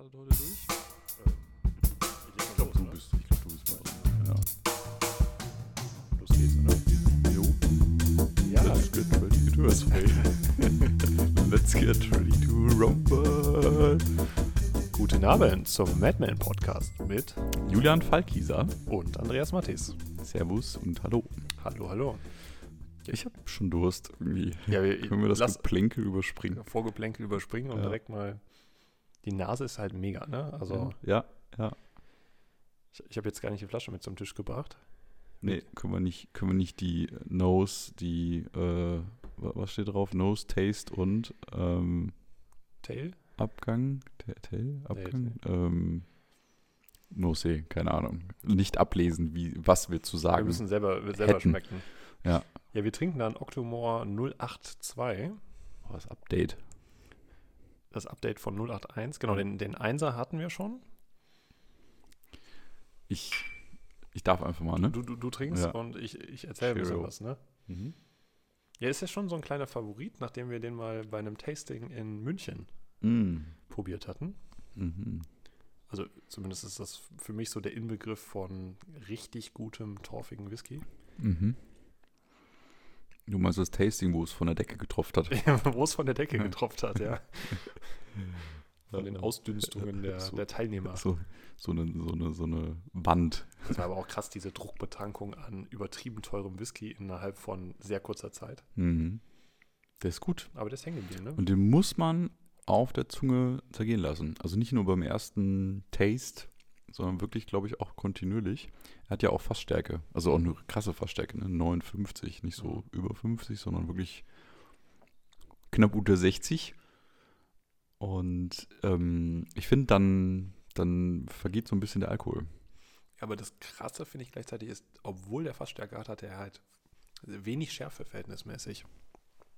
startet heute durch. Ich glaube, du bist, ich glaube, du bist mal. Ja. Los geht's, oder? Jo. Ja. Let's get ready to rumble. Let's get ready to rumble. Guten Abend zum Madman Podcast mit Julian Falkieser. und Andreas Mattis. Servus und hallo. Hallo, hallo. Ich habe schon Durst irgendwie. Ja, wir, Können wir das lass Geplänkel überspringen? Vorgeplänkel überspringen und Ja. direkt mal. Die Nase ist halt mega, ne? Also, Ja, ja. ich, ich habe jetzt gar nicht die Flasche mit zum Tisch gebracht. Nee, können wir nicht, können wir nicht die Nose, die, äh, wa- was steht drauf? Nose, Taste und ähm, Tail? Abgang? Ta- Tail? Abgang? Ähm, Nose, keine Ahnung. Nicht ablesen, wie, was wir zu Wir sagen. müssen selber, wir selber hätten. schmecken. Ja. Ja, wir trinken dann Octomore 082. Oh, das Update. Das Update von 081. Genau, den, den 1er hatten wir schon. Ich, ich darf einfach mal, ne? Du, du, du trinkst Ja. und ich, ich erzähle ein bisschen was, ne? Mhm. Ja, ist ja schon so ein kleiner Favorit, nachdem wir den mal bei einem Tasting in München Mm. probiert hatten. Mhm. Also zumindest ist das für mich so der Inbegriff von richtig gutem, torfigen Whisky. Mhm. Du meinst das Tasting, wo es von der Decke getropft hat? Wo es von der Decke getropft hat, ja. Von den Ausdünstungen der, So. der Teilnehmer. So, so, eine, so, eine, so eine Wand. Das war aber auch krass, diese Druckbetankung an übertrieben teurem Whisky innerhalb von sehr kurzer Zeit. Mhm. Der ist gut. Aber der ist hängen geblieben, ne? Und den muss man auf der Zunge zergehen lassen. Also nicht nur beim ersten Taste, sondern wirklich, glaube ich, auch kontinuierlich. Er hat ja auch Fassstärke. Also auch eine krasse Fassstärke, ne? 59. Nicht so über 50, sondern wirklich knapp unter 60. Und ähm, ich finde, dann, dann vergeht so ein bisschen der Alkohol. Aber das Krasse finde ich gleichzeitig ist, obwohl der Fassstärke hat, hat er halt wenig Schärfe verhältnismäßig.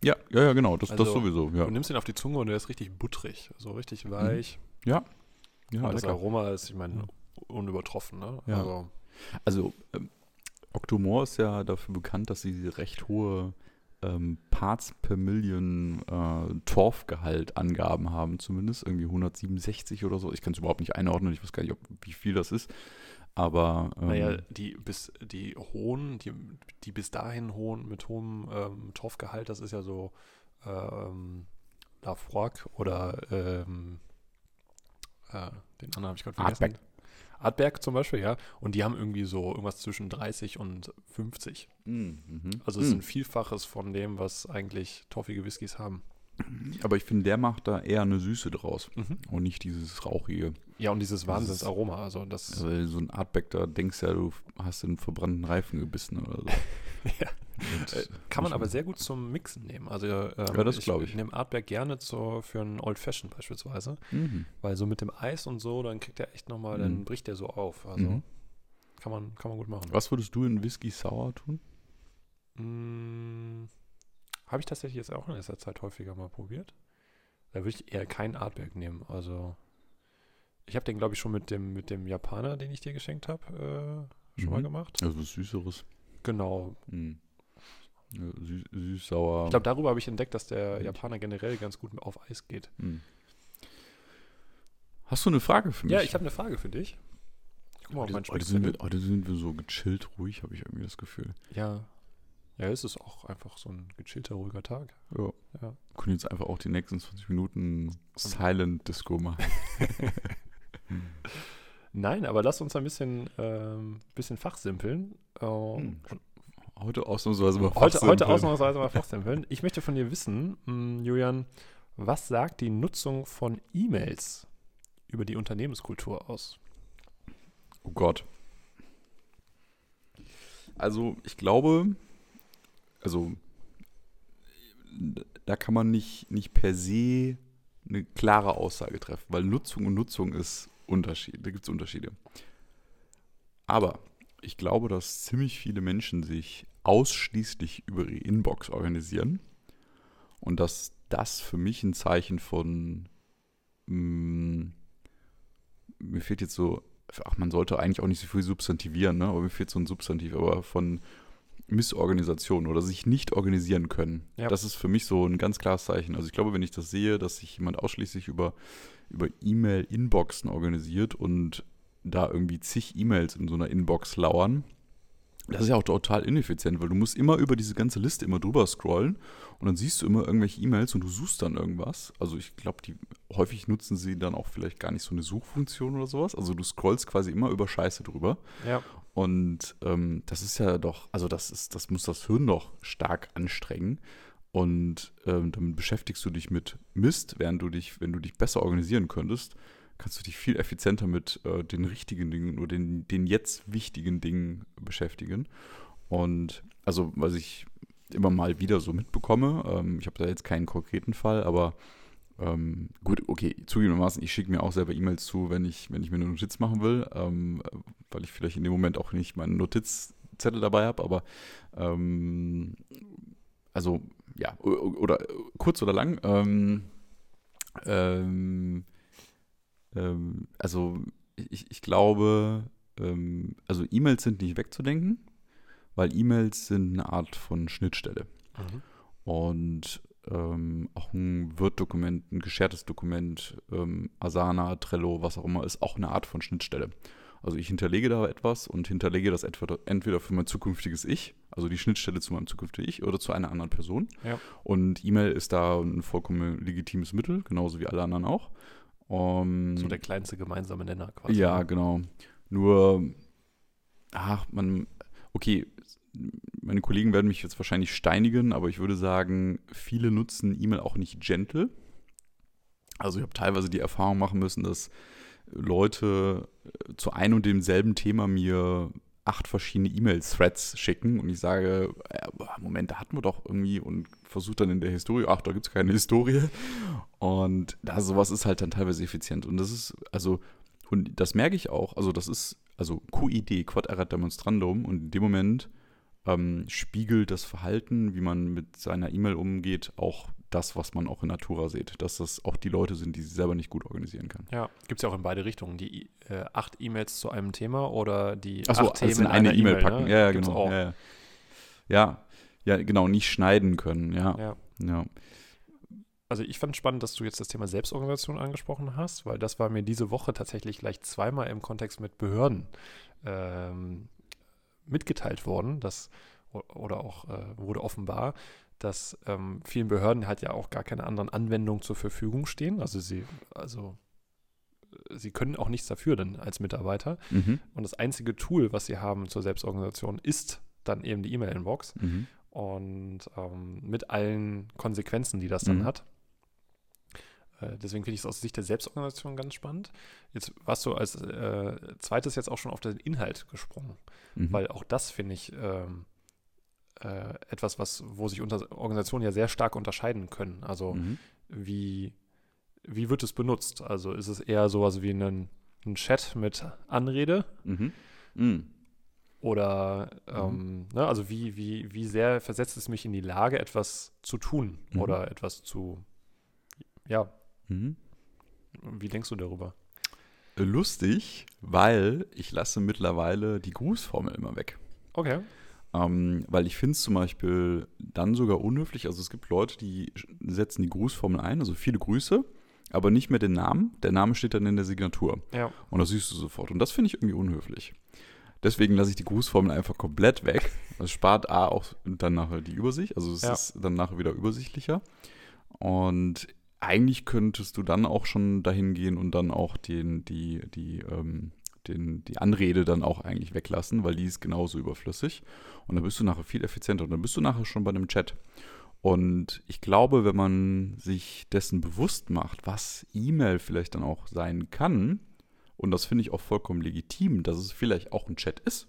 Ja, ja, ja, genau. Das, das Also, sowieso. Ja, Du nimmst ihn auf die Zunge und der ist richtig butterig, so richtig weich. ja und das lecker. Aroma ist, ich meine, Ja. Unübertroffen, ne? Ja. Also, Also, ähm, Octomore ist ja dafür bekannt, dass sie recht hohe ähm, Parts per Million äh, Torfgehalt-Angaben haben, zumindest irgendwie 167 oder so. Ich kann es überhaupt nicht einordnen, ich weiß gar nicht, ob, wie viel das ist. Aber ähm, naja, die bis die hohen, die, die bis dahin hohen mit hohem ähm, Torfgehalt, das ist ja so ähm, Lafroig oder ähm, äh, den anderen habe ich gerade vergessen. Artberg. Artberg zum Beispiel, ja. Und die haben irgendwie so irgendwas zwischen 30 und 50. mm, mhm. Also es ist Mm. ein Vielfaches von dem, was eigentlich torfige Whiskys haben. Aber ich finde, der macht da eher eine Süße draus Mhm. und nicht dieses rauchige. Ja, und dieses Wahnsinnsaroma, also das Also so ein Artback, da denkst du ja, du hast den verbrannten Reifen gebissen oder so. Ja. Und, Äh, kann man aber sehr gut zum Mixen nehmen. Also ähm, Ja, das glaub ich. nehme Artberg gerne zur, für einen Old Fashion beispielsweise, Mhm. weil so mit dem Eis und so, dann kriegt er echt nochmal, Mhm. dann bricht der so auf. Also Mhm. kann, man, kann man gut machen. Was würdest du in Whisky Sour tun? Mm, Habe ich tatsächlich jetzt auch in letzter Zeit häufiger mal probiert. Da würde ich eher keinen Artberg nehmen. Also ich habe den, glaube ich, schon mit dem, mit dem Japaner, den ich dir geschenkt habe, äh, schon mal Mhm. gemacht. Also was Süßeres. Genau. Mhm. Ja, süß, süß, sauer. Ich glaube, darüber habe ich entdeckt, dass der. Japaner generell ganz gut auf Eis geht. Mhm. Hast du eine Frage für mich? Ja, ich habe eine Frage für dich. Ich guck mal heute, meinen heute, sind wir, heute sind wir so gechillt ruhig, habe ich irgendwie das Gefühl. Ja. Ja, es ist auch einfach so ein gechillter, ruhiger Tag. Ja. Ja. Wir können jetzt einfach auch die nächsten 20 Minuten Silent Disco machen. Nein, aber lass uns ein bisschen, ähm, bisschen fachsimpeln. Äh, Hm. Heute ausnahmsweise mal Heute, heute fachsimpeln. ausnahmsweise mal fachsimpeln. Ich möchte von dir wissen, mh, Julian, was sagt die Nutzung von E-Mails über die Unternehmenskultur aus? Oh Gott. Also, ich glaube, also, da kann man nicht, nicht per se eine klare Aussage treffen, weil Nutzung und Nutzung ist Unterschied, da gibt es Unterschiede. Aber ich glaube, dass ziemlich viele Menschen sich ausschließlich über ihre Inbox organisieren und dass das für mich ein Zeichen von, mh, mir fehlt jetzt so ach, man sollte eigentlich auch nicht so viel substantivieren, ne? aber mir fehlt so ein Substantiv, aber von Missorganisation oder sich nicht organisieren können. Ja. Das ist für mich so ein ganz klares Zeichen. Also ich glaube, wenn ich das sehe, dass sich jemand ausschließlich über, über E-Mail-Inboxen organisiert und da irgendwie zig E-Mails in so einer Inbox lauern, das ist ja auch total ineffizient, weil du musst immer über diese ganze Liste immer drüber scrollen und dann siehst du immer irgendwelche E-Mails und du suchst dann irgendwas. Also ich glaube, die häufig nutzen sie dann auch vielleicht gar nicht so eine Suchfunktion oder sowas. Also du scrollst quasi immer über Scheiße drüber. Ja. Und ähm, das ist ja doch, also das ist, das muss das Hirn doch stark anstrengen. Und ähm, damit beschäftigst du dich mit Mist, während du dich, wenn du dich besser organisieren könntest, kannst du dich viel effizienter mit äh, den richtigen Dingen oder den, den jetzt wichtigen Dingen beschäftigen. Und also, was ich immer mal wieder so mitbekomme, ähm, ich habe da jetzt keinen konkreten Fall, aber ähm, gut, okay, zugegebenermaßen, ich schicke mir auch selber E-Mails zu, wenn ich, wenn ich mir eine Notiz machen will, ähm, weil ich vielleicht in dem Moment auch nicht meinen Notizzettel dabei habe, aber ähm, also ja, oder kurz oder lang, ähm, also ich, ich glaube, ähm, also E-Mails sind nicht wegzudenken, weil E-Mails sind eine Art von Schnittstelle. Mhm. Und ähm, auch ein Word-Dokument, ein geschertes Dokument, ähm, Asana, Trello, was auch immer, ist auch eine Art von Schnittstelle. Also ich hinterlege da etwas und hinterlege das entweder für mein zukünftiges Ich, also die Schnittstelle zu meinem zukünftigen Ich oder zu einer anderen Person. Ja. Und E-Mail ist da ein vollkommen legitimes Mittel, genauso wie alle anderen auch. Um, So der kleinste gemeinsame Nenner quasi. ja, genau. Nur, ach, man, okay, meine Kollegen werden mich jetzt wahrscheinlich steinigen, aber ich würde sagen, viele nutzen E-Mail auch nicht gentle. Also ich habe teilweise die Erfahrung machen müssen, dass Leute zu einem und demselben Thema mir acht verschiedene E-Mail-Threads schicken und ich sage, äh, Moment, da hatten wir doch irgendwie und versuche dann in der Historie, ach, da gibt es keine Historie. Und da sowas ist halt dann teilweise effizient. Und das ist, also, und das merke ich auch, also das ist, also QID, Quad Erat Demonstrandum, und in dem Moment ähm, spiegelt das Verhalten, wie man mit seiner E-Mail umgeht, auch das, was man auch in Natura sieht. Dass das auch die Leute sind, die sich selber nicht gut organisieren können. Ja, gibt es ja auch in beide Richtungen. Die äh, acht E-Mails zu einem Thema oder die Achso, acht alles Themen in eine E-Mail packen. ne? Ja, ja, genau. Ja, ja. ja, ja, genau, nicht schneiden können. Ja, Ja. ja. Also ich fand spannend, dass du jetzt das Thema Selbstorganisation angesprochen hast, weil das war mir diese Woche tatsächlich gleich zweimal im Kontext mit Behörden ähm, mitgeteilt worden, dass oder auch äh, wurde offenbar, dass ähm, vielen Behörden halt ja auch gar keine anderen Anwendungen zur Verfügung stehen. Also sie, also äh, sie können auch nichts dafür denn als Mitarbeiter. Mhm. Und das einzige Tool, was sie haben zur Selbstorganisation, ist dann eben die E-Mail-Inbox Mhm. und ähm, mit allen Konsequenzen, die das dann Mhm. hat. Äh, Deswegen finde ich es aus Sicht der Selbstorganisation ganz spannend. Jetzt warst du als äh, zweites jetzt auch schon auf den Inhalt gesprungen, Mhm. weil auch das finde ich ähm, äh, etwas, was, wo sich unter Organisationen ja sehr stark unterscheiden können. Also Mhm. wie, wie wird es benutzt? Also ist es eher sowas wie ein, ein Chat mit Anrede Mhm. Mhm. oder ähm, ne, also wie, wie, wie sehr versetzt es mich in die Lage, etwas zu tun Mhm. oder etwas zu, ja, Mhm. wie denkst du darüber? Lustig, weil ich lasse mittlerweile die Grußformel immer weg. Okay. Ähm, weil ich finde es zum Beispiel dann sogar unhöflich. Also es gibt Leute, die setzen die Grußformel ein, also viele Grüße, aber nicht mehr den Namen. Der Name steht dann in der Signatur. Ja. Und das siehst du sofort. Und das finde ich irgendwie unhöflich. Deswegen lasse ich die Grußformel einfach komplett weg. Das spart A auch dann nachher die Übersicht. Also es Ja. ist dann nachher wieder übersichtlicher. Und eigentlich könntest du dann auch schon dahin gehen und dann auch den, die, die, ähm, den, die Anrede dann auch eigentlich weglassen, weil die ist genauso überflüssig. Und dann bist du nachher viel effizienter. Und dann bist du nachher schon bei einem Chat. Und ich glaube, wenn man sich dessen bewusst macht, was E-Mail vielleicht dann auch sein kann, und das finde ich auch vollkommen legitim, dass es vielleicht auch ein Chat ist,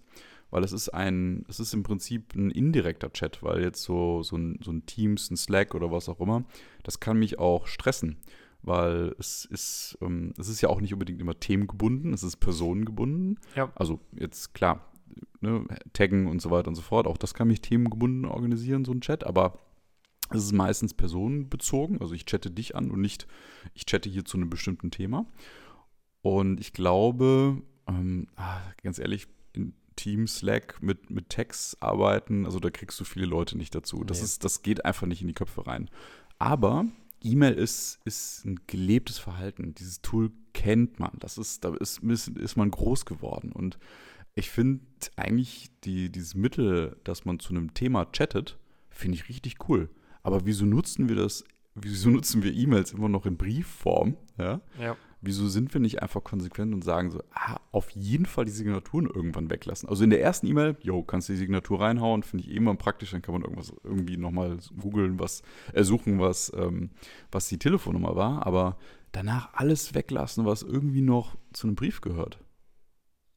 weil es ist ein, es ist im Prinzip ein indirekter Chat, weil jetzt so, so, ein, so ein Teams, ein Slack oder was auch immer, das kann mich auch stressen, weil es ist, ähm, es ist ja auch nicht unbedingt immer themengebunden, es ist personengebunden. Ja. Also jetzt klar, ne, taggen und so weiter und so fort, auch das kann mich themengebunden organisieren, so ein Chat, aber es ist meistens personenbezogen, also ich chatte dich an und nicht, ich chatte hier zu einem bestimmten Thema. Und ich glaube, ähm, ah, ganz ehrlich, in Team, Slack mit, mit Text arbeiten, also da kriegst du viele Leute nicht dazu. Das, Nee. ist, das geht einfach nicht in die Köpfe rein. Aber E-Mail ist, ist ein gelebtes Verhalten. Dieses Tool kennt man. Das ist, da ist, ist man groß geworden. Und ich finde eigentlich die, dieses Mittel, dass man zu einem Thema chattet, finde ich richtig cool. Aber wieso nutzen wir das, wieso nutzen wir E-Mails immer noch in Briefform? Ja? Ja. Wieso sind wir nicht einfach konsequent und sagen so, ah, auf jeden Fall die Signaturen irgendwann weglassen? Also in der ersten E-Mail, jo, kannst du die Signatur reinhauen, finde ich eh immer praktisch, dann kann man irgendwas irgendwie nochmal googeln, was, äh, suchen, was, ähm, was die Telefonnummer war, aber danach alles weglassen, was irgendwie noch zu einem Brief gehört.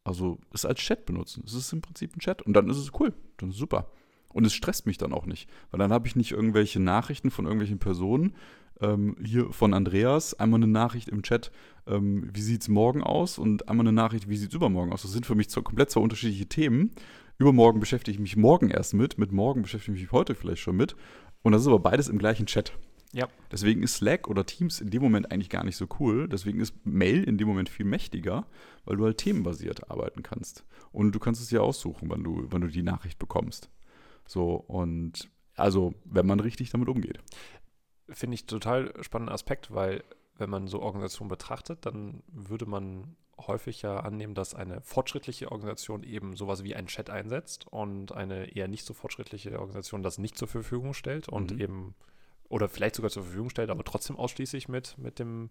Also es als Chat benutzen. Es ist im Prinzip ein Chat und dann ist es cool, dann ist es super. Und es stresst mich dann auch nicht, weil dann habe ich nicht irgendwelche Nachrichten von irgendwelchen Personen. Ähm, hier von Andreas, einmal eine Nachricht im Chat, ähm, wie sieht es morgen aus und einmal eine Nachricht, wie sieht es übermorgen aus. Das sind für mich zwei, komplett zwei unterschiedliche Themen. Übermorgen beschäftige ich mich morgen erst mit, mit morgen beschäftige ich mich heute vielleicht schon mit. Und das ist aber beides im gleichen Chat. Ja. Deswegen ist Slack oder Teams in dem Moment eigentlich gar nicht so cool. Deswegen ist Mail in dem Moment viel mächtiger, weil du halt themenbasiert arbeiten kannst. Und du kannst es dir aussuchen, wann du, wann du die Nachricht bekommst. So, und also, wenn man richtig damit umgeht. Finde ich total spannenden Aspekt, weil wenn man so Organisationen betrachtet, dann würde man häufig ja annehmen, dass eine fortschrittliche Organisation eben sowas wie einen Chat einsetzt und eine eher nicht so fortschrittliche Organisation das nicht zur Verfügung stellt und Mhm. eben oder vielleicht sogar zur Verfügung stellt, aber trotzdem ausschließlich mit, mit, dem,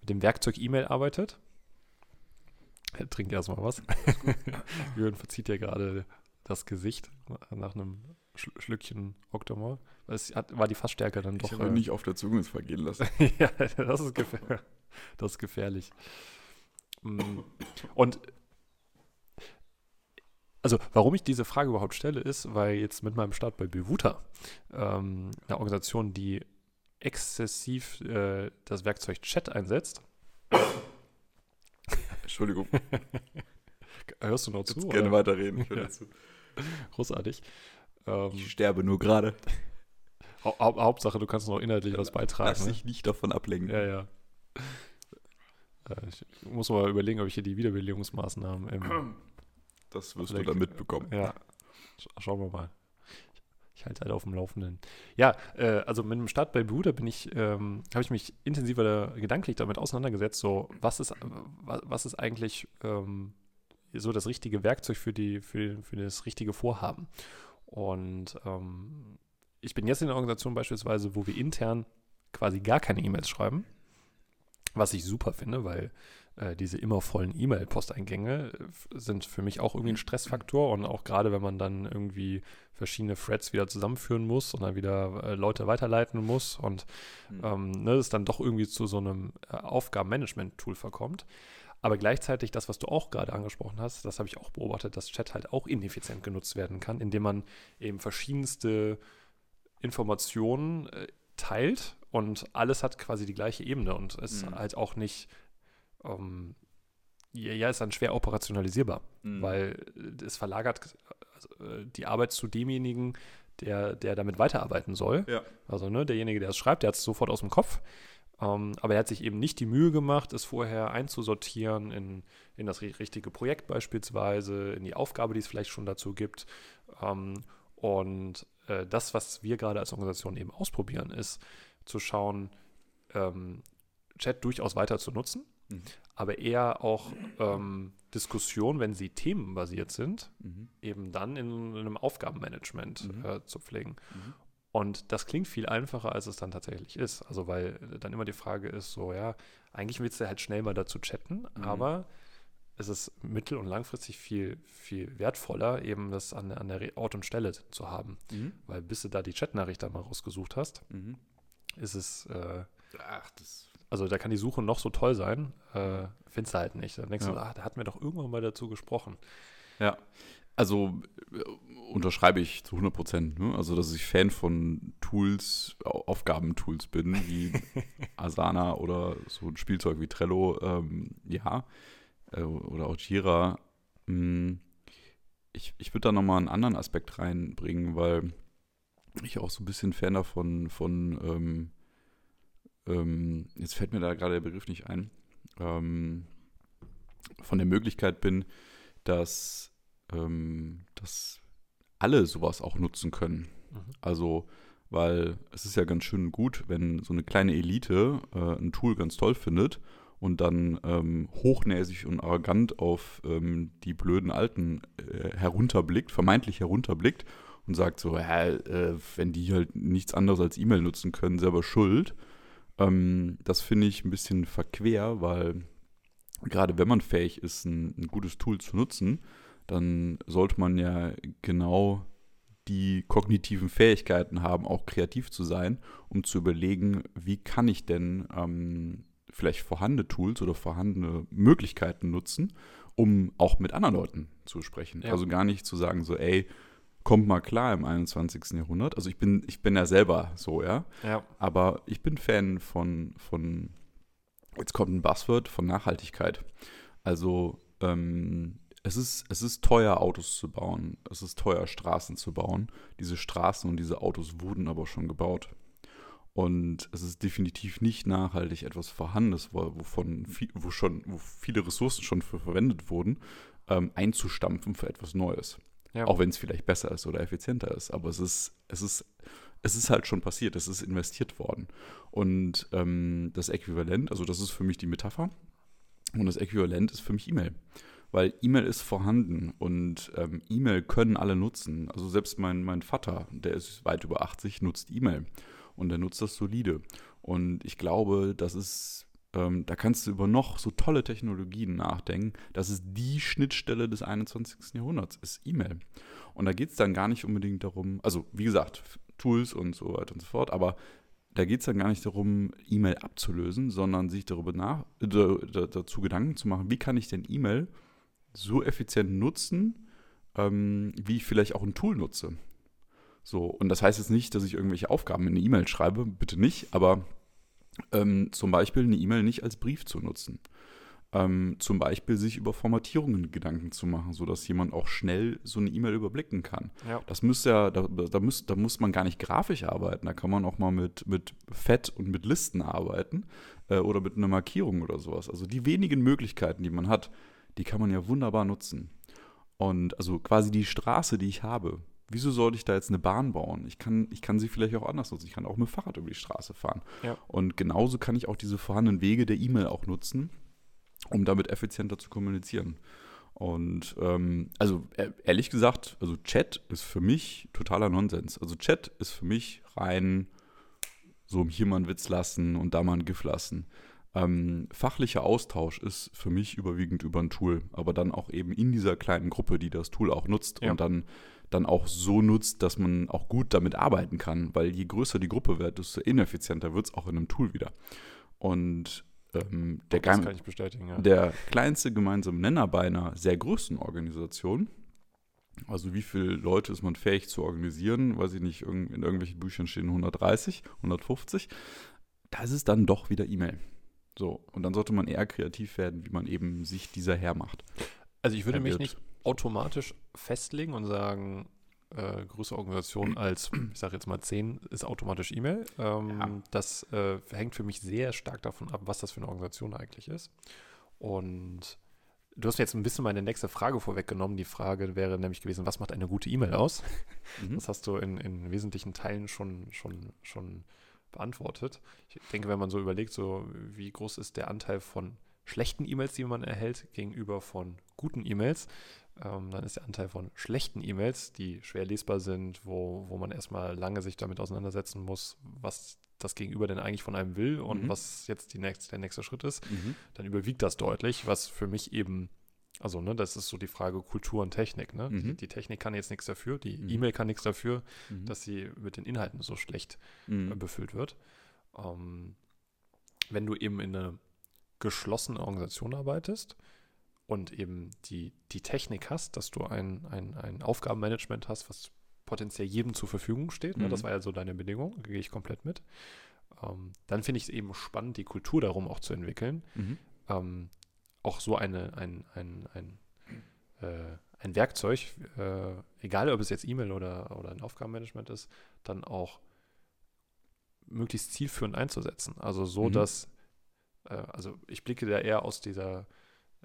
mit dem Werkzeug E-Mail arbeitet. Trink erstmal was. Jürgen verzieht ja gerade das Gesicht nach einem Schl Schlückchen Octomol. Es hat, war die Fassstärke dann doch. ich habe äh, nicht auf der Zunge es vergehen lassen. ja, das ist, gefähr das ist gefährlich. Mm, Und also, warum ich diese Frage überhaupt stelle, ist, weil jetzt mit meinem Start bei Bewuta, ähm, eine Organisation, die exzessiv äh, das Werkzeug Chat einsetzt, Entschuldigung, hörst du noch zu? kannst gerne oder? weiterreden. Ich höre Ja. dazu. Großartig. Ähm, Ich sterbe nur gerade. Hau Hau- Hauptsache, du kannst noch inhaltlich was beitragen. Lass Ne? dich nicht davon ablenken. Ja, ja. Äh, Ich muss mal überlegen, ob ich hier die Wiederbelebungsmaßnahmen im, Das wirst Vielleicht- du dann mitbekommen. Ja, Sch schauen wir mal. Ich, halte halt auf dem Laufenden. Ja, äh, also mit dem Start bei Bruder bin ich, ähm, habe ich mich intensiver da, gedanklich damit auseinandergesetzt, so was ist, äh, wa- was ist eigentlich ähm, so das richtige Werkzeug für, die, für, für das richtige Vorhaben. Und ähm, ich bin jetzt in einer Organisation beispielsweise, wo wir intern quasi gar keine E-Mails schreiben, was ich super finde, weil äh, diese immer vollen E-Mail-Posteingänge äh, sind für mich auch irgendwie ein Stressfaktor und auch gerade wenn man dann irgendwie verschiedene Threads wieder zusammenführen muss und dann wieder äh, Leute weiterleiten muss und Mhm. ähm, ne, es dann doch irgendwie zu so einem äh, Aufgabenmanagement-Tool verkommt. Aber gleichzeitig das, was du auch gerade angesprochen hast, das habe ich auch beobachtet, dass Chat halt auch ineffizient genutzt werden kann, indem man eben verschiedenste Informationen äh, teilt und alles hat quasi die gleiche Ebene und ist Mhm. halt auch nicht, ähm, ja, ist dann schwer operationalisierbar, Mhm. weil äh, es verlagert also, äh, die Arbeit zu demjenigen, der, der damit weiterarbeiten soll. Ja. Also ne, derjenige, der es schreibt, der hat es sofort aus dem Kopf. Ähm, aber er hat sich eben nicht die Mühe gemacht, es vorher einzusortieren in, in das ri- richtige Projekt beispielsweise, in die Aufgabe, die es vielleicht schon dazu gibt. Ähm, und äh, das, was wir gerade als Organisation eben ausprobieren, ist zu schauen, ähm, Chat durchaus weiter zu nutzen, Mhm. aber eher auch ähm, Diskussionen, wenn sie themenbasiert sind, Mhm. eben dann in einem Aufgabenmanagement Mhm. äh, zu pflegen. Und das klingt viel einfacher, als es dann tatsächlich ist. Also weil dann immer die Frage ist, so ja, eigentlich willst du halt schnell mal dazu chatten, Mhm. aber es ist mittel- und langfristig viel, viel wertvoller, eben das an, der- an der Ort und Stelle zu haben. Mhm. Weil bis du da die Chatnachricht dann mal rausgesucht hast, Mhm. ist es, äh, Ach, das. also da kann die Suche noch so toll sein, äh, findest du halt nicht. Dann denkst Ja. du, ah, da hatten wir doch irgendwann mal dazu gesprochen. Ja. Also äh, unterschreibe ich zu 100 Prozent. Ne? Also, dass ich Fan von Tools, Au- Aufgabentools bin, wie Asana oder so ein Spielzeug wie Trello. Ähm, ja. Äh, oder auch Jira. Hm, Ich, ich würde da nochmal einen anderen Aspekt reinbringen, weil ich auch so ein bisschen Fan davon von, ähm, ähm, jetzt fällt mir da gerade der Begriff nicht ein, ähm, von der Möglichkeit bin, dass ähm, dass alle sowas auch nutzen können. Mhm. Also, weil es ist ja ganz schön gut, wenn so eine kleine Elite äh, ein Tool ganz toll findet und dann ähm, hochnäsig und arrogant auf ähm, die blöden Alten äh, herunterblickt, vermeintlich herunterblickt und sagt so, äh, wenn die halt nichts anderes als E-Mail nutzen können, selber schuld. Ähm, das finde ich ein bisschen verquer, weil gerade wenn man fähig ist, ein, ein gutes Tool zu nutzen, dann sollte man ja genau die kognitiven Fähigkeiten haben, auch kreativ zu sein, um zu überlegen, wie kann ich denn ähm, vielleicht vorhandene Tools oder vorhandene Möglichkeiten nutzen, um auch mit anderen Leuten zu sprechen. Ja. Also gar nicht zu sagen, so, ey, kommt mal klar im 21. Jahrhundert. Also ich bin, ich bin ja selber so, ja. Ja. Aber ich bin Fan von, von jetzt kommt ein Buzzword, von Nachhaltigkeit. Also ähm, es, ist, es ist teuer, Autos zu bauen. Es ist teuer, Straßen zu bauen. Diese Straßen und diese Autos wurden aber schon gebaut. Und es ist definitiv nicht nachhaltig, etwas Vorhandenes, wo, wovon viel, wo, schon, wo viele Ressourcen schon für verwendet wurden, ähm, einzustampfen für etwas Neues. Ja. Auch wenn es vielleicht besser ist oder effizienter ist. Aber es ist, es ist, es ist halt schon passiert, es ist investiert worden. Und ähm, das Äquivalent, also das ist für mich die Metapher, und das Äquivalent ist für mich E-Mail. Weil E-Mail ist vorhanden und ähm, E-Mail können alle nutzen. Also selbst mein, mein Vater, der ist weit über 80, nutzt E-Mail und der nutzt das solide. Und ich glaube, das ist, ähm, da kannst du über noch so tolle Technologien nachdenken. Das ist die Schnittstelle des 21. Jahrhunderts, ist E-Mail. Und da geht es dann gar nicht unbedingt darum, also wie gesagt, Tools und so weiter und so fort, aber da geht es dann gar nicht darum, E-Mail abzulösen, sondern sich darüber nach, da- dazu Gedanken zu machen, wie kann ich denn E-Mail so effizient nutzen, ähm, wie ich vielleicht auch ein Tool nutze. So, und das heißt jetzt nicht, dass ich irgendwelche Aufgaben in eine E-Mail schreibe, bitte nicht, aber ähm, zum Beispiel eine E-Mail nicht als Brief zu nutzen. Ähm, zum Beispiel sich über Formatierungen Gedanken zu machen, sodass jemand auch schnell so eine E-Mail überblicken kann. Ja. Das müsste ja, da, da, muss, da muss man gar nicht grafisch arbeiten, da kann man auch mal mit, mit Fett und mit Listen arbeiten äh, oder mit einer Markierung oder sowas. Also die wenigen Möglichkeiten, die man hat, die kann man ja wunderbar nutzen. Und also quasi die Straße, die ich habe, wieso sollte ich da jetzt eine Bahn bauen? Ich kann, ich kann sie vielleicht auch anders nutzen. Ich kann auch mit dem Fahrrad über die Straße fahren. Ja. Und genauso kann ich auch diese vorhandenen Wege der E-Mail auch nutzen, um damit effizienter zu kommunizieren. Und ähm, also e- ehrlich gesagt, also Chat ist für mich totaler Nonsens. Also Chat ist für mich rein so hier mal einen Witz lassen und da mal ein GIF lassen. Ähm, fachlicher Austausch ist für mich überwiegend über ein Tool, aber dann auch eben in dieser kleinen Gruppe, die das Tool auch nutzt Ja. und dann, dann auch so nutzt, dass man auch gut damit arbeiten kann, weil je größer die Gruppe wird, desto ineffizienter wird es auch in einem Tool wieder. Und ähm, der, das geheim- kann ich bestätigen, ja. der kleinste gemeinsame Nenner bei einer sehr großen Organisation, also wie viele Leute ist man fähig zu organisieren, weiß ich nicht, in irgendwelchen Büchern stehen 130, 150, da ist es dann doch wieder E-Mail. So, und dann sollte man eher kreativ werden, wie man eben sich dieser Herr macht. Also ich würde mich nicht automatisch festlegen und sagen, äh, größere Organisation als, ich sage jetzt mal 10, ist automatisch E-Mail. Ähm, Ja. Das äh, hängt für mich sehr stark davon ab, was das für eine Organisation eigentlich ist. Und du hast mir jetzt ein bisschen meine nächste Frage vorweggenommen. Die Frage wäre nämlich gewesen, was macht eine gute E-Mail aus? Mhm. Das hast du in, in wesentlichen Teilen schon, schon, schon beantwortet. Ich denke, wenn man so überlegt, so wie groß ist der Anteil von schlechten E-Mails, die man erhält, gegenüber von guten E-Mails, ähm, dann ist der Anteil von schlechten E-Mails, die schwer lesbar sind, wo, wo man erstmal lange sich damit auseinandersetzen muss, was das Gegenüber denn eigentlich von einem will und Mhm. was jetzt die nächste, der nächste Schritt ist, Mhm. dann überwiegt das deutlich, was für mich eben, also ne, das ist so die Frage Kultur und Technik. Ne? Die, Mhm. die Technik kann jetzt nichts dafür, die Mhm. E-Mail kann nichts dafür, Mhm. dass sie mit den Inhalten so schlecht äh, Mhm. befüllt wird. Ähm, wenn du eben in einer geschlossenen Organisation arbeitest und eben die, die Technik hast, dass du ein, ein, ein Aufgabenmanagement hast, was potenziell jedem zur Verfügung steht, ne? das Mhm. war ja so deine Bedingung, gehe ich komplett mit, ähm, dann finde ich es eben spannend, die Kultur darum auch zu entwickeln, Mhm. ähm, auch so eine, ein, ein, ein, äh, ein Werkzeug, äh, egal ob es jetzt E-Mail oder, oder ein Aufgabenmanagement ist, dann auch möglichst zielführend einzusetzen. Also so, Mhm. dass, äh, also ich blicke da eher aus dieser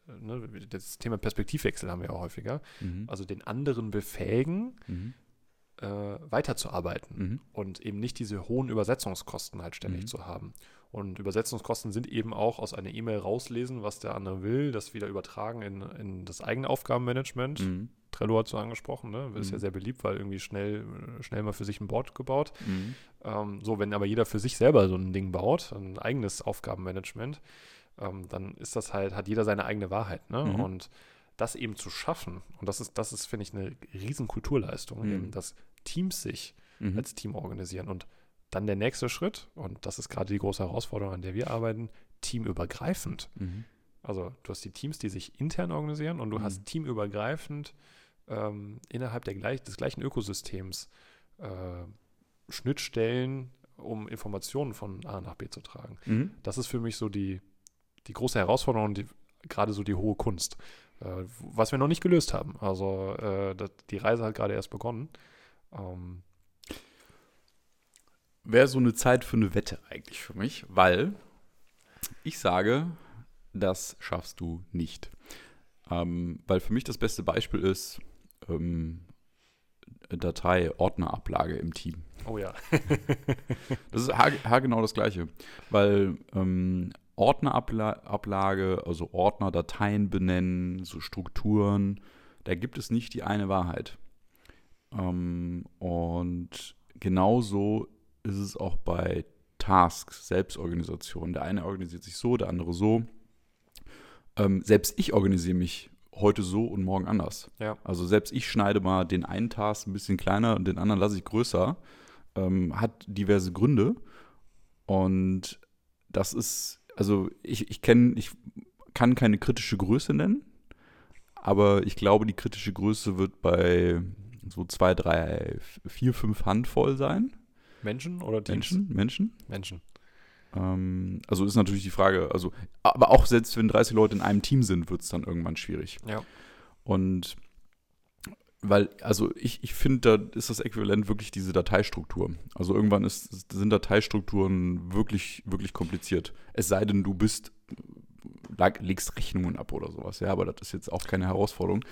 ne, das Thema Perspektivwechsel haben wir auch häufiger, Mhm. also den anderen befähigen, Mhm. äh, weiterzuarbeiten Mhm. und eben nicht diese hohen Übersetzungskosten halt ständig Mhm. zu haben. Und Übersetzungskosten sind eben auch aus einer E-Mail rauslesen, was der andere will, das wieder übertragen in, in das eigene Aufgabenmanagement. Mhm. Trello hat so angesprochen, ne? ist ja Mhm. sehr beliebt, weil irgendwie schnell, schnell mal für sich ein Board gebaut. Mhm. Ähm, so, wenn aber jeder für sich selber so ein Ding baut, ein eigenes Aufgabenmanagement, ähm, dann ist das halt, hat jeder seine eigene Wahrheit. Ne? Mhm. Und das eben zu schaffen, und das ist, das ist, finde ich, eine riesen Kulturleistung, Mhm. eben, dass Teams sich Mhm. als Team organisieren. Und dann der nächste Schritt, und das ist gerade die große Herausforderung, an der wir arbeiten, teamübergreifend. Mhm. Also du hast die Teams, die sich intern organisieren und du Mhm. hast teamübergreifend ähm, innerhalb der gleich, des gleichen Ökosystems äh, Schnittstellen, um Informationen von A nach B zu tragen. Mhm. Das ist für mich so die, die große Herausforderung und die, gerade so die hohe Kunst, äh, was wir noch nicht gelöst haben. Also äh, das, die Reise hat gerade erst begonnen. Ähm, Wäre so eine Zeit für eine Wette eigentlich für mich, weil ich sage, das schaffst du nicht. Ähm, weil für mich das beste Beispiel ist ähm, Datei-Ordnerablage im Team. oh ja. Das ist ha- haargenau das Gleiche. Weil ähm, Ordnerablage, also Ordner, Dateien benennen, so Strukturen, da gibt es nicht die eine Wahrheit. Ähm, und genauso ist es auch bei Tasks, Selbstorganisation. Der eine organisiert sich so, der andere so. Ähm, selbst ich organisiere mich heute so und morgen anders. Ja. Also selbst ich schneide mal den einen Task ein bisschen kleiner und den anderen lasse ich größer. Ähm, hat diverse Gründe. Und das ist, also ich, ich kenne, ich kann keine kritische Größe nennen, aber ich glaube, die kritische Größe wird bei so zwei, drei, vier, fünf Handvoll sein. Menschen oder Teams? Menschen, Menschen. Menschen. Ähm, also ist natürlich die Frage, also, aber auch selbst wenn 30 Leute in einem Team sind, wird es dann irgendwann schwierig. Ja. Und weil, also ich, ich finde, da ist das Äquivalent wirklich diese Dateistruktur. Also irgendwann ist, sind Dateistrukturen wirklich, wirklich kompliziert. Es sei denn, du bist, legst Rechnungen ab oder sowas. Ja, aber das ist jetzt auch keine Herausforderung.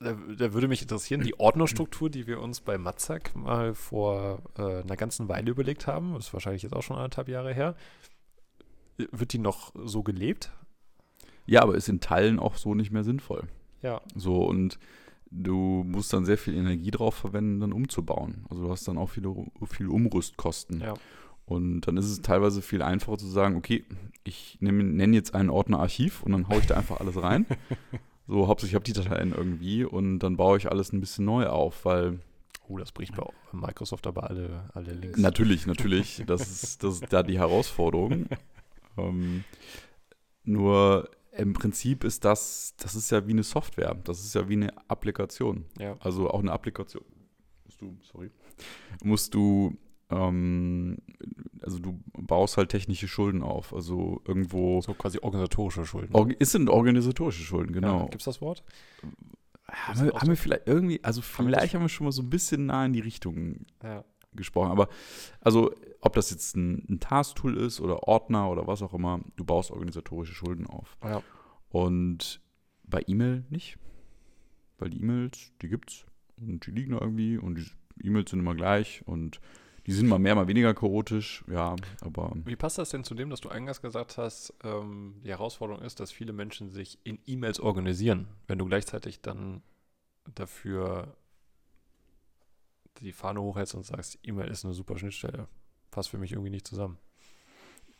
Da, da würde mich interessieren, die Ordnerstruktur, die wir uns bei Matzak mal vor äh, einer ganzen Weile überlegt haben, ist wahrscheinlich jetzt auch schon anderthalb Jahre her, wird die noch so gelebt? Ja, aber ist in Teilen auch so nicht mehr sinnvoll. Ja. So, und du musst dann sehr viel Energie drauf verwenden, dann umzubauen. Also du hast dann auch viele, viele Umrüstkosten. Ja. Und dann ist es teilweise viel einfacher zu sagen, okay, ich nenne jetzt einen Ordner Archiv und dann haue ich da einfach alles rein. so, hauptsächlich habe ich die Dateien irgendwie und dann baue ich alles ein bisschen neu auf, weil Oh, das bricht bei Microsoft aber alle, alle Links. natürlich, natürlich, das ist, das ist da die Herausforderung. ähm, nur im Prinzip ist das, das ist ja wie eine Software, das ist ja wie eine Applikation. Ja. Also auch eine Applikation. Musst du, sorry. Musst du, ähm, also du baust halt technische Schulden auf. Also irgendwo. So quasi organisatorische Schulden. Org ist sind organisatorische Schulden, genau. Ja, Gibt es das Wort? haben, wir, haben wir vielleicht irgendwie, also vielleicht haben wir schon mal so ein bisschen nah in die Richtung Ja. gesprochen. Aber also, ob das jetzt ein, ein Task-Tool ist oder Ordner oder was auch immer, du baust organisatorische Schulden auf. Ja. Und bei E-Mail nicht. Weil die E-Mails, die gibt's und die liegen da irgendwie und die E-Mails sind immer gleich und die sind mal mehr, mal weniger chaotisch, ja, aber Wie passt das denn zu dem, dass du eingangs gesagt hast, ähm, die Herausforderung ist, dass viele Menschen sich in E-Mails organisieren, wenn du gleichzeitig dann dafür die Fahne hochhältst und sagst, E-Mail ist eine super Schnittstelle. Passt für mich irgendwie nicht zusammen.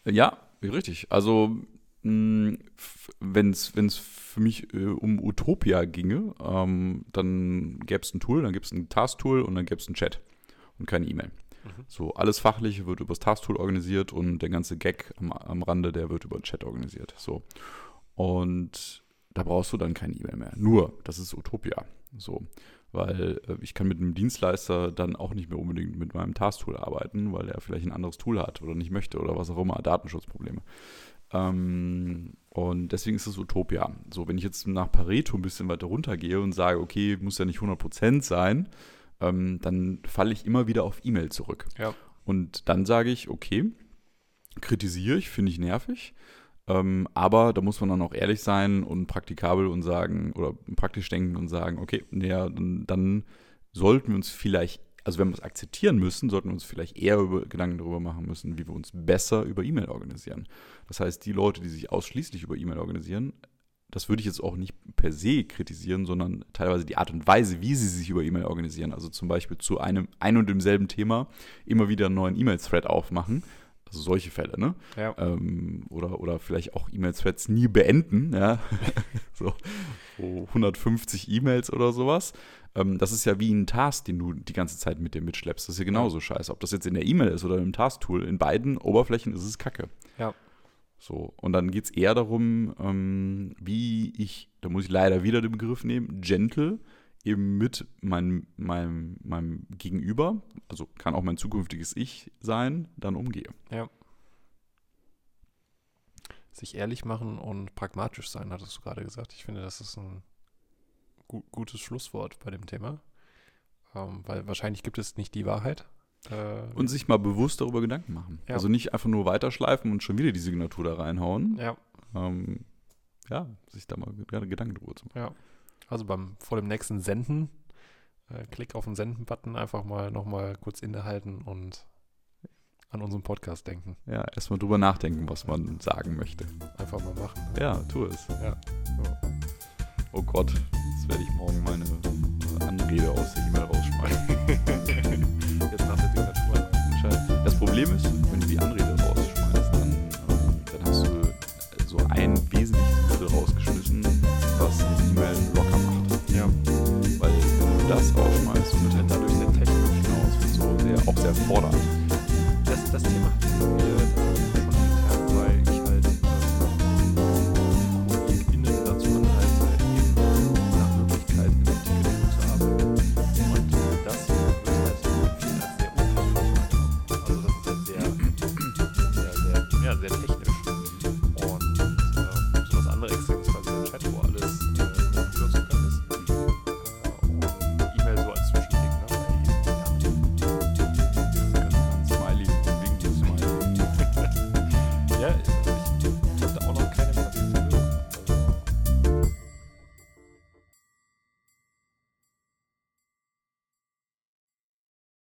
ja, richtig. Also wenn es für mich äh, um Utopia ginge, ähm, dann gäbe es ein Tool, dann gibt es ein Task-Tool und dann gäbe es einen Chat und keine E-Mail. Mhm. So, alles Fachliche wird über das Task-Tool organisiert und der ganze Gag am, am Rande, der wird über den Chat organisiert. So. Und da brauchst du dann keine E-Mail mehr. Nur, das ist Utopia. So. Weil äh, ich kann mit einem Dienstleister dann auch nicht mehr unbedingt mit meinem Task-Tool arbeiten, weil er vielleicht ein anderes Tool hat oder nicht möchte oder was auch immer, Datenschutzprobleme. Ähm, und deswegen ist es Utopia. So, wenn ich jetzt nach Pareto ein bisschen weiter runtergehe und sage, okay, muss ja nicht 100% sein, ähm, dann falle ich immer wieder auf E-Mail zurück. Ja. Und dann sage ich, okay, kritisiere ich, finde ich nervig. Ähm, aber da muss man dann auch ehrlich sein und praktikabel und sagen oder praktisch denken und sagen, okay, ja, dann, dann sollten wir uns vielleicht, also wenn wir es akzeptieren müssen, sollten wir uns vielleicht eher über, Gedanken darüber machen müssen, wie wir uns besser über E-Mail organisieren. Das heißt, die Leute, die sich ausschließlich über E-Mail organisieren, das würde ich jetzt auch nicht per se kritisieren, sondern teilweise die Art und Weise, wie sie sich über E-Mail organisieren. Also zum Beispiel zu einem ein und demselben Thema immer wieder einen neuen E-Mail-Thread aufmachen. Also solche Fälle, ne? Ja. Ähm, oder, oder vielleicht auch E-Mail-Threads nie beenden, ja. so, so 150 E-Mails oder sowas. Ähm, das ist ja wie ein Task, den du die ganze Zeit mit dir mitschleppst. Das ist ja genauso scheiße. Ob das jetzt in der E-Mail ist oder im Task-Tool, in beiden Oberflächen ist es Kacke. Ja. So, und dann geht es eher darum, ähm, wie ich, da muss ich leider wieder den Begriff nehmen, gentle eben mit meinem, meinem, meinem Gegenüber, also kann auch mein zukünftiges Ich sein, dann umgehe. Ja. Sich ehrlich machen und pragmatisch sein, hattest du gerade gesagt. Ich finde, das ist ein gu gutes Schlusswort bei dem Thema. Ähm, weil wahrscheinlich gibt es nicht die Wahrheit. Äh, und sich mal bewusst darüber Gedanken machen. Ja. Also nicht einfach nur weiterschleifen und schon wieder die Signatur da reinhauen. Ja. Ähm, ja, sich da mal Gedanken drüber zu machen. Ja. Also beim vor dem nächsten Senden, äh, klick auf den Senden-Button, einfach mal nochmal kurz innehalten und an unseren Podcast denken. Ja, erstmal drüber nachdenken, was man sagen möchte. Einfach mal machen. Ne? Ja, tu es. Ja. So. Oh Gott, jetzt werde ich morgen meine Anrede aus der E-Mail rausschmeißen. jetzt nach der Signatur entscheiden. Das Problem ist, wenn du die Anrede rausschmeißt, dann, ähm, dann hast du so ein wesentliches Mittel rausgeschmissen,